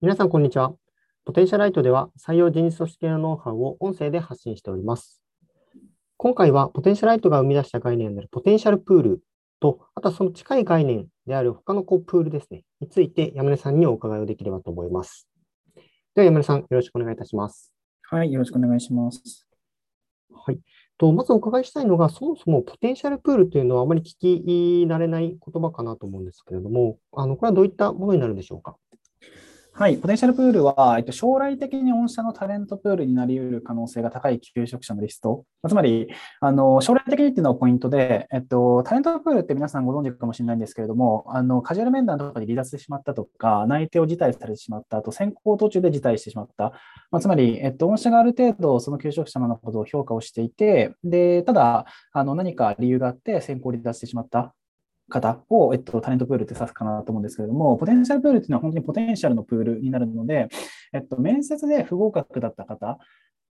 皆さん、こんにちは。ポテンシャライトでは採用人事組織のノウハウを音声で発信しております。今回はポテンシャライトが生み出した概念であるポテンシャルプールと、あとはその近い概念である他のこうプールですね、について山根さんにお伺いをできればと思います。では山根さん、よろしくお願いいたします。はい、よろしくお願いします。はい。とまずお伺いしたいのが、そもそもポテンシャルプールというのはあまり聞き慣れない言葉かなと思うんですけれども、あのこれはどういったものになるんでしょうか？はい、ポテンシャルプールは、えっと、将来的に御社のタレントプールになり得る可能性が高い求職者のリスト。つまり、あの将来的にっていうのがポイントで、えっと、タレントプールって皆さんご存知かもしれないんですけれども、あのカジュアル面談とかで離脱してしまったとか、内定を辞退されてしまった、あと選考途中で辞退してしまった。まあ、つまり、えっと、御社がある程度、その求職者のことを評価をしていて、でただあの、何か理由があって選考離脱してしまった。方を、えっと、タレントプールって指すかなと思うんですけれども、ポテンシャルプールっていうのは本当にポテンシャルのプールになるので、えっと、面接で不合格だった方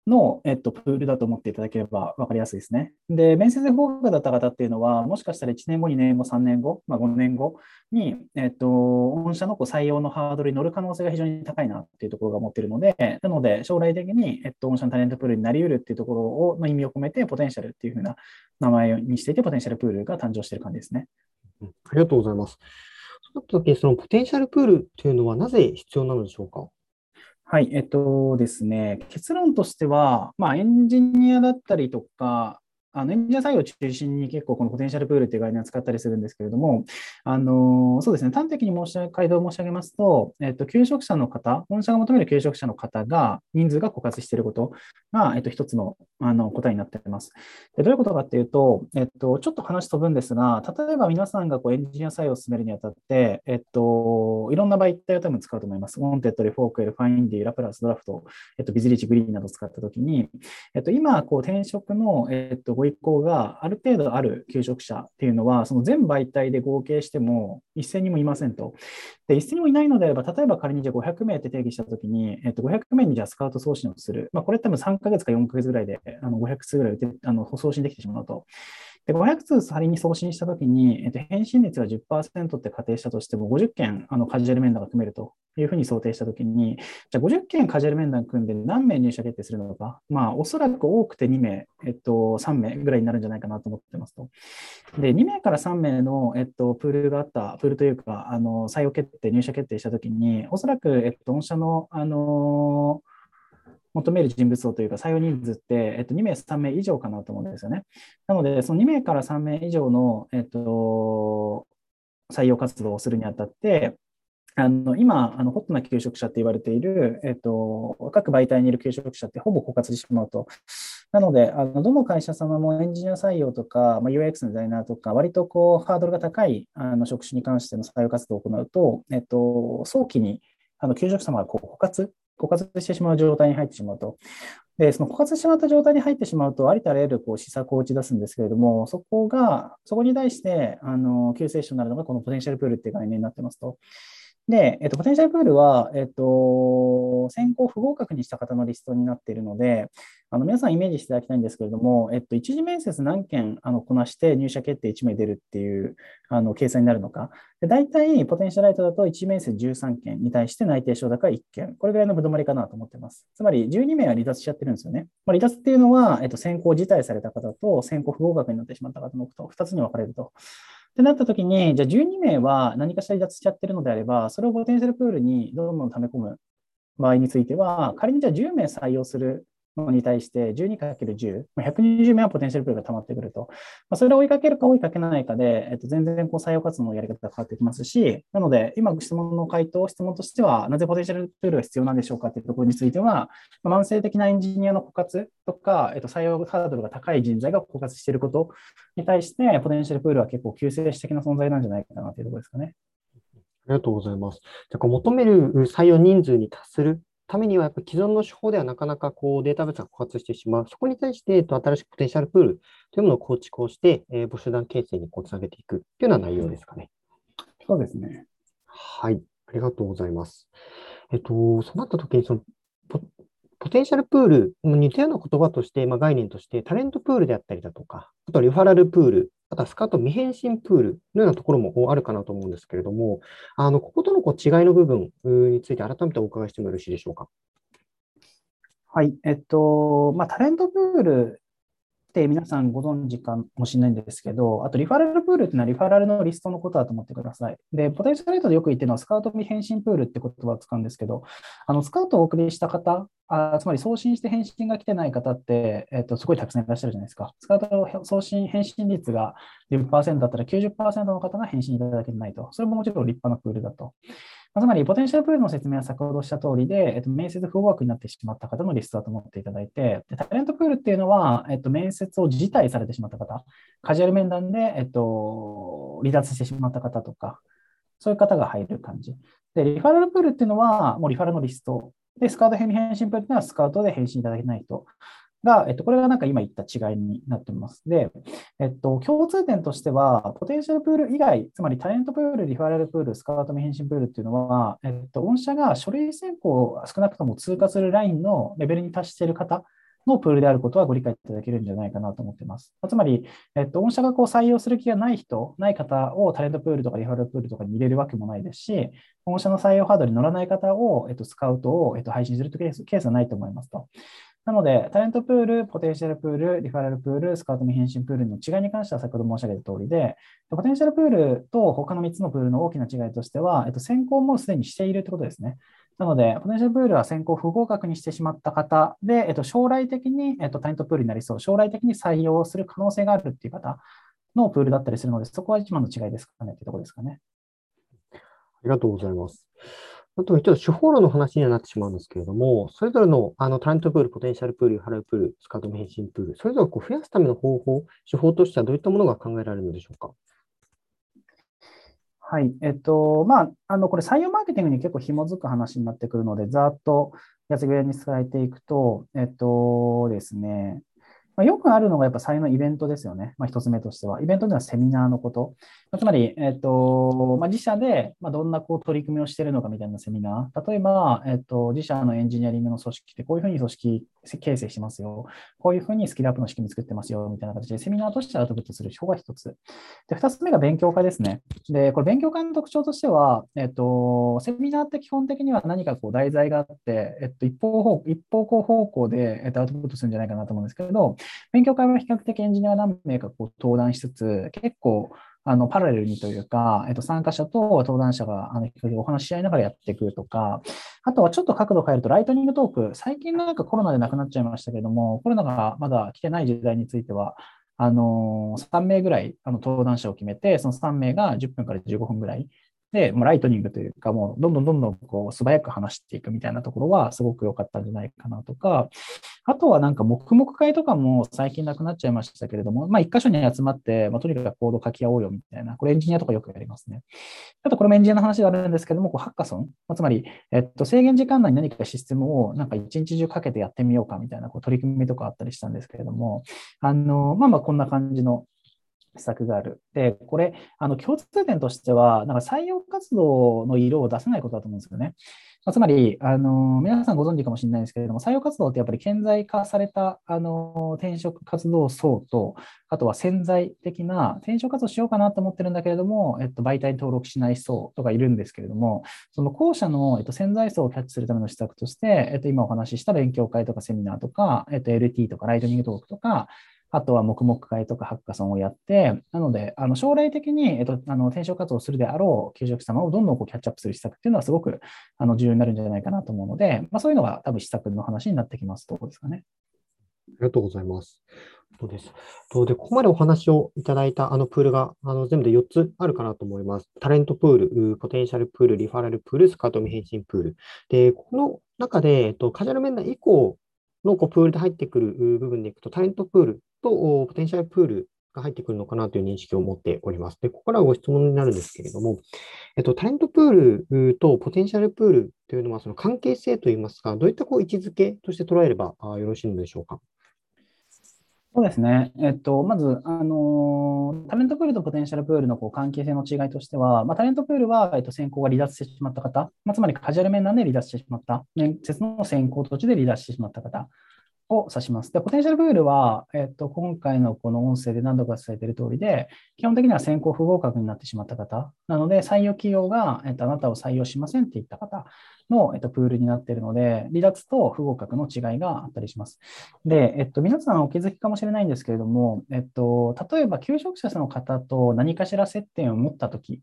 の、えっと、プールだと思っていただければ分かりやすいですね。で、面接で不合格だった方っていうのは、もしかしたら1年後、2年後、3年後、まあ、5年後に、えっと、御社のこう採用のハードルに乗る可能性が非常に高いなっていうところが持っているので、なので、将来的に、えっと、御社のタレントプールになり得るっていうところをの意味を込めて、ポテンシャルっていうふうな名前にしていて、ポテンシャルプールが誕生している感じですね。ありがとうございます。そうなったとき、そのポテンシャルプールというのはなぜ必要なのでしょうか？はい、えっとですね、結論としては、まあ、エンジニアだったりとか、あのエンジニア採用を中心に結構このポテンシャルプールっていう概念を使ったりするんですけれども、あのそうですね、端的に申し上げ、回答を申し上げますと、えっと、求職者の方、本社が求める求職者の方が人数が枯渇していることが、えっと、一つのあの答えになっています。でどういうことかっていうと、えっと、ちょっと話飛ぶんですが、例えば皆さんがこうエンジニア採用を進めるにあたって、えっと、いろんな媒体を多分使うと思います。 Wantedly、Forkwell、Findy、LAPRAS、ドラフト、えっと、ビズリーチ、 Green などを使ったときに、えっと、今、こう転職の、えっと、ご意向がある程度ある求職者っていうのは、その全媒体で合計しても一千人もいませんと。で、一千人もいないのであれば、例えば仮にじゃ500名って定義したときに、えっと、500名にじゃスカウト送信をする。まあ、これ多分3ヶ月か4ヶ月ぐらいであの500通ぐらいあの送信できてしまうと。で、500通仮に送信したときに、えっと、返信率が10%って仮定したとしても、50件あのカジュアル面談が組めるというふうに想定したときに、じゃあ50件カジュアル面談組んで何名入社決定するのか、まあ、おそらく多くて2名、えっと、3名ぐらいになるんじゃないかなと思ってますと。で、2名から3名の、えっと、プールがあった、プールというか、あの採用決定、入社決定したときに、おそらく、えっと、御社の、あの求める人物像というか採用人数って、えっと、2名、3名以上かなと思うんですよね。なので、その2名から3名以上の、えっと、採用活動をするにあたって、あの今、あのホットな求職者って言われている、えっと、各媒体にいる求職者ってほぼ枯渇してしまうと。なので、あのどの会社様もエンジニア採用とか、まあ、UX のデザイナーとか、割とこうハードルが高いあの職種に関しての採用活動を行うと、えっと、早期にあの求職様がこう枯渇枯渇してしまう状態に入ってしまうと。で、その枯渇してしまった状態に入ってしまうと、ありとあらゆるこう施策を打ち出すんですけれども、そこが、そこに対して、あの、救世主になるのが、このポテンシャルプールっていう概念になってますと。で、えっと、ポテンシャルプールは、えっと、選考不合格にした方のリストになっているので、あの皆さんイメージしていただきたいんですけれども、えっと、一次面接何件あのこなして入社決定1名出るっていうあの計算になるのか。で大体、ポテンシャルライトだと1次面接13件に対して内定承諾は1件。これぐらいのぶどまりかなと思ってます。つまり、12名は離脱しちゃってるんですよね。まあ、離脱っていうのは、えっと、選考辞退された方と選考不合格になってしまった方の2つに分かれると。ってなった時に、じゃあ12名は何かしら離脱しちゃってるのであれば、それをポテンシャルプールにどんどん溜め込む場合については、仮にじゃあ10名採用するのに対して 12×10、120名はポテンシャルプールが溜まってくると。まあ、それを追いかけるか追いかけないかで、えっと、全然こう採用活動のやり方が変わってきますし、なので、今、質問の回答、質問としては、なぜポテンシャルプールが必要なんでしょうかというところについては、まあ、慢性的なエンジニアの枯渇とか、えっと、採用ハードルが高い人材が枯渇していることに対して、ポテンシャルプールは結構救世主的な存在なんじゃないかなというところですかね。ありがとうございます。じゃあ求める採用人数に達するためには、やっぱり既存の手法ではなかなかこうデータベースが枯渇してしまう。そこに対して、えっと、新しくポテンシャルプールというものを構築をして、えー、募集団形成にこうつなげていくというような内容ですかね。そうですね。はい。ありがとうございます。えっと、そうなったときにそのポ、ポテンシャルプール、似たような言葉として、まあ、概念として、タレントプールであったりだとか、あとはリファラルプールあとはスカート未変身プールのようなところもあるかなと思うんですけれども、あのこことのこう違いの部分について改めてお伺いしてもよろしいでしょうか？はい、えっと、まあ、タレントプールって皆さんご存知かもしれないんですけど、あとリファラルプールっていうのはリファラルのリストのことだと思ってください。で、ポテンシャルレートでよく言ってるのはスカウト未返信プールって言葉を使うんですけど、あのスカウトをお送りした方、あつまり送信して返信が来てない方って、えっと、すごいたくさんいらっしゃるじゃないですか。スカウト送信返信率が10%だったら90%の方が返信いただけないと。それももちろん立派なプールだと。つまり、ポテンシャルプールの説明は先ほどした通りで、えっと、面接不合格になってしまった方のリストだと思っていただいて、でタレントプールっていうのは、えっと、面接を辞退されてしまった方、カジュアル面談で、えっと、離脱してしまった方とか、そういう方が入る感じ。で、リファラルプールっていうのは、もうリファラルのリスト。で、スカウト編返信プールっていうのは、スカウトで返信いただけないと。が、えっと、これがなんか今言った違いになってます。で、えっと、共通点としては、ポテンシャルプール以外、つまりタレントプール、リファラルプール、スカウト未返信プールっていうのは、えっと、御社が書類選考を少なくとも通過するラインのレベルに達している方のプールであることはご理解いただけるんじゃないかなと思っています。つまり、えっと、御社がこう採用する気がない人、ない方をタレントプールとかリファラルプールとかに入れるわけもないですし、御社の採用ハードに乗らない方を、えっと、スカウトを、えっと、配信するケースケースはないと思いますと。なので、タレントプール、ポテンシャルプール、リファラルプール、スカウト未返信プールの違いに関しては先ほど申し上げた通りで、ポテンシャルプールと他の3つのプールの大きな違いとしては、えっと、選考もすでにしているということですね。なので、ポテンシャルプールは選考不合格にしてしまった方で、えっと、将来的に、えっと、タレントプールになりそう、将来的に採用する可能性があるっていう方のプールだったりするので、そこは一番の違いですかねというところですかね。ありがとうございます。あと、ちょっと手法論の話にはなってしまうんですけれども、それぞれのあのタレントプール、ポテンシャルプール、ハラルプール、スカート変身プール、それぞれこう増やすための方法、手法としてはどういったものが考えられるのでしょうか？はい。えっと、まあ、あの、これ採用マーケティングに結構紐づく話になってくるので、ざっとやつぐらに伝えていくと、えっとですね、まあ、よくあるのがやっぱ採用のイベントですよね。まあ、一つ目としては。イベントではセミナーのこと。ま、つまり、えっ、と、まあ、自社で、まどんなこう取り組みをしているのかみたいなセミナー。例えば、えっ、と、自社のエンジニアリングの組織ってこういうふうに組織形成しますよ。こういうふうにスキルアップの仕組み作ってますよ。みたいな形でセミナーとしてアウトプットする手法が一つ。で、二つ目が勉強会ですね。で、これ勉強会の特徴としては、えっ、と、セミナーって基本的には何かこう題材があって、えっと、一方方一方向方向で、えっと、アウトプットするんじゃないかなと思うんですけれど、勉強会は比較的エンジニア何名かこう登壇しつつ、結構、あのパラレルにというか、えっと、参加者と登壇者があのお話し合いながらやっていくとか、あとはちょっと角度変えると、ライトニングトーク、最近なんかコロナでなくなっちゃいましたけれども、コロナがまだ来てない時代については、あの3名ぐらいあの登壇者を決めて、その3名が10分から15分ぐらいで、もうライトニングというか、もうどんどんどんどんこう素早く話していくみたいなところはすごく良かったんじゃないかなとか、あとはなんか黙々会とかも最近なくなっちゃいましたけれども、まあ一箇所に集まって、まあ、とにかくコード書き合おうよみたいな、これエンジニアとかよくやりますね。あとこれもエンジニアの話があるんですけども、こうハッカソン、まあ、つまり、えっと、制限時間内に何かシステムをなんか一日中かけてやってみようかみたいなこう取り組みとかあったりしたんですけれども、あの、まあまあこんな感じの施策がある。で、これ、あの共通点としては、なんか採用活動の色を出せないことだと思うんですよね。ま、つまり、あの皆さんご存知かもしれないですけれども、採用活動ってやっぱり顕在化されたあの転職活動層と、あとは潜在的な転職活動しようかなと思ってるんだけれども、えっと、媒体に登録しない層とかいるんですけれども、その後者の、えっと、潜在層をキャッチするための施策として、えっと、今お話しした勉強会とかセミナーとか、えっと、LT とかライトニングトークとか、あとは黙々会とかハッカソンをやって、なので、あの将来的に、えっと、あの転職活動をするであろう求職様をどんどんこうキャッチアップする施策っていうのはすごくあの重要になるんじゃないかなと思うので、まあ、そういうのが多分施策の話になってきますところですかね。ありがとうございます。そうです。で、ここまでお話をいただいたあのプールがあの全部で4つあるかなと思います。タレントプール、ポテンシャルプール、リファラルプール、スカート未返信プール。で、この中で、えっと、カジュアル面談以降のこうプールで入ってくる部分でいくと、タレントプールとポテンシャルプールが入ってくるのかなという認識を持っております。で、ここからはご質問になるんですけれども、えっと、タレントプールとポテンシャルプールというのは、その関係性といいますか、どういったこう位置づけとして捉えればよろしいのでしょうか？そうですね。えっと、まず、あのタレントプールとポテンシャルプールのこう関係性の違いとしては、まあ、タレントプールは、えっと、選考が離脱してしまった方、まあ、つまりカジュアル面談で離脱してしまった、面接の選考途中で離脱してしまった方を指します。で、ポテンシャルプールは、えっと、今回のこの音声で何度か伝えている通りで、基本的には先行不合格になってしまった方、なので、採用企業が、えっと、あなたを採用しませんって言った方の、えっと、プールになっているので、離脱と不合格の違いがあったりします。で、えっと、皆さんお気づきかもしれないんですけれども、えっと、例えば、求職者の方と何かしら接点を持ったとき、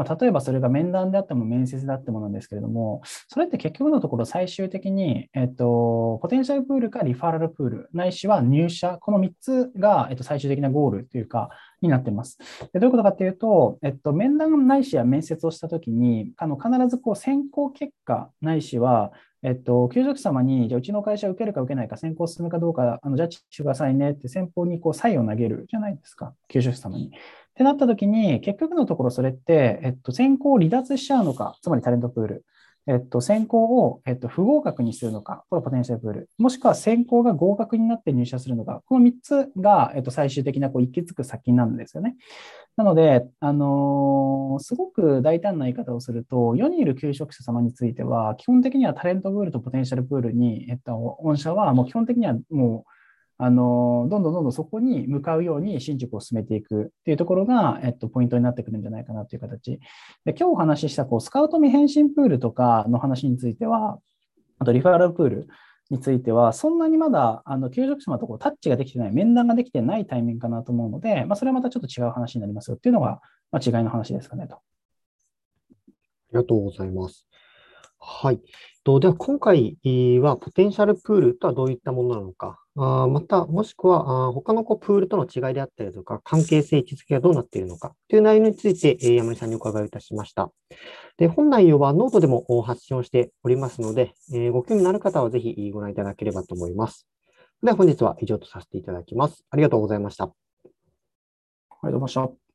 まあ、例えばそれが面談であっても面接であってもなんですけれども、それって結局のところ最終的に、えっと、ポテンシャルプールかリファラルプール、ないしは入社、この3つが、えっと、最終的なゴールというか、になってます。でどういうことかっていうと、えっと、面談ないしは面接をしたときに、あの必ずこう選考結果ないしは、えっと、求職様に、じゃあうちの会社を受けるか受けないか、先行進むかどうか、あのジャッジしてくださいねって先方にこう、サイを投げるじゃないですか、求職様に。ってなった時に、結局のところそれって、えっと、先行を離脱しちゃうのか、つまりタレントプール。えっと、選考を、えっと、不合格にするのか、これポテンシャルプール。もしくは選考が合格になって入社するのか、この3つが、えっと、最終的なこう行き着く先なんですよね。なので、あのー、すごく大胆な言い方をすると、世にいる求職者様については、基本的にはタレントプールとポテンシャルプールに、えっと、御社はもう基本的にはもう、あのどんどんどんどんそこに向かうように進捗を進めていくっていうところが、えっと、ポイントになってくるんじゃないかなという形。で今日お話ししたこうスカウト未返信プールとかの話については、あとリファラルプールについては、そんなにまだあの求職者のところタッチができてない、面談ができてないタイミングかなと思うので、まあ、それはまたちょっと違う話になりますよっていうのが、まあ、違いの話ですかねと。ありがとうございます。はい。では、今回はポテンシャルプールとはどういったものなのか、あまた、もしくはあ他のこうプールとの違いであったりとか、関係性、位置づけがどうなっているのかという内容について、え山根さんにお伺いいたしました。で本内容はノートでも発信をしておりますので、えご興味のある方はぜひご覧いただければと思います。では本日は以上とさせていただきます。ありがとうございました。ありがとうございました。